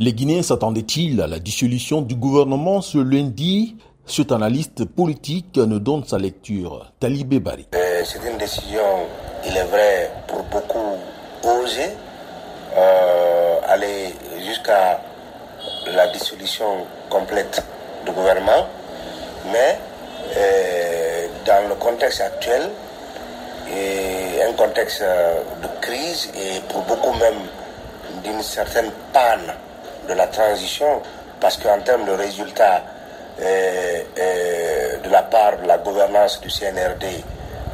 Les Guinéens s'attendaient-ils à la dissolution du gouvernement ce lundi? Cet analyste politique nous donne sa lecture. Talibé Bari. Euh, c'est une décision, il est vrai, pour beaucoup osée, euh, aller jusqu'à la dissolution complète du gouvernement, mais euh, dans le contexte actuel, un contexte de crise et pour beaucoup même d'une certaine panne de la transition, parce qu'en termes de résultats euh, euh, de la part de la gouvernance du CNRD,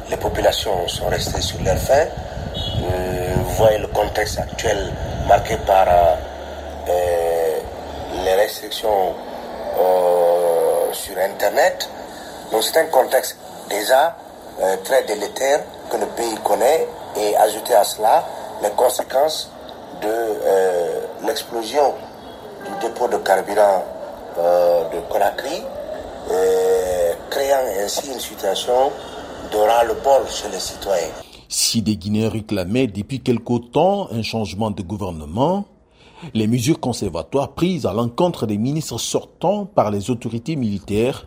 les populations sont restées sur leur faim. Euh, vous voyez le contexte actuel marqué par les restrictions sur Internet. Donc c'est un contexte déjà très délétère que le pays connaît et ajouter à cela les conséquences de l'explosion du dépôt de carburant euh, de Conakry, euh, créant ainsi une situation de ras-le-bol chez les citoyens. Si des Guinéens réclamaient depuis quelque temps un changement de gouvernement, les mesures conservatoires prises à l'encontre des ministres sortants par les autorités militaires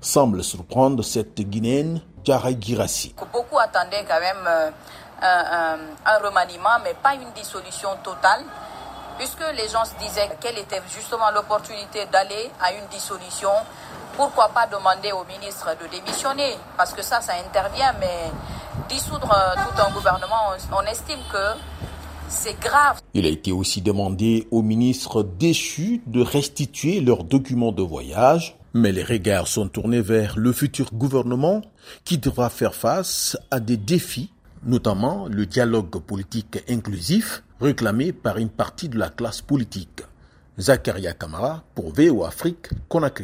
semblent surprendre cette Guinéenne, Djara Girassi. Beaucoup attendaient quand même euh, un, un remaniement, mais pas une dissolution totale puisque les gens se disaient quelle était justement l'opportunité d'aller à une dissolution, pourquoi pas demander au ministre de démissionner? Parce que ça, ça intervient, mais dissoudre tout un gouvernement, on, estime que c'est grave. Il a été aussi demandé aux ministres déchus de restituer leurs documents de voyage, mais les regards sont tournés vers le futur gouvernement qui devra faire face à des défis notamment le dialogue politique inclusif réclamé par une partie de la classe politique. Zakaria Kamara pour VO Afrique Conakry.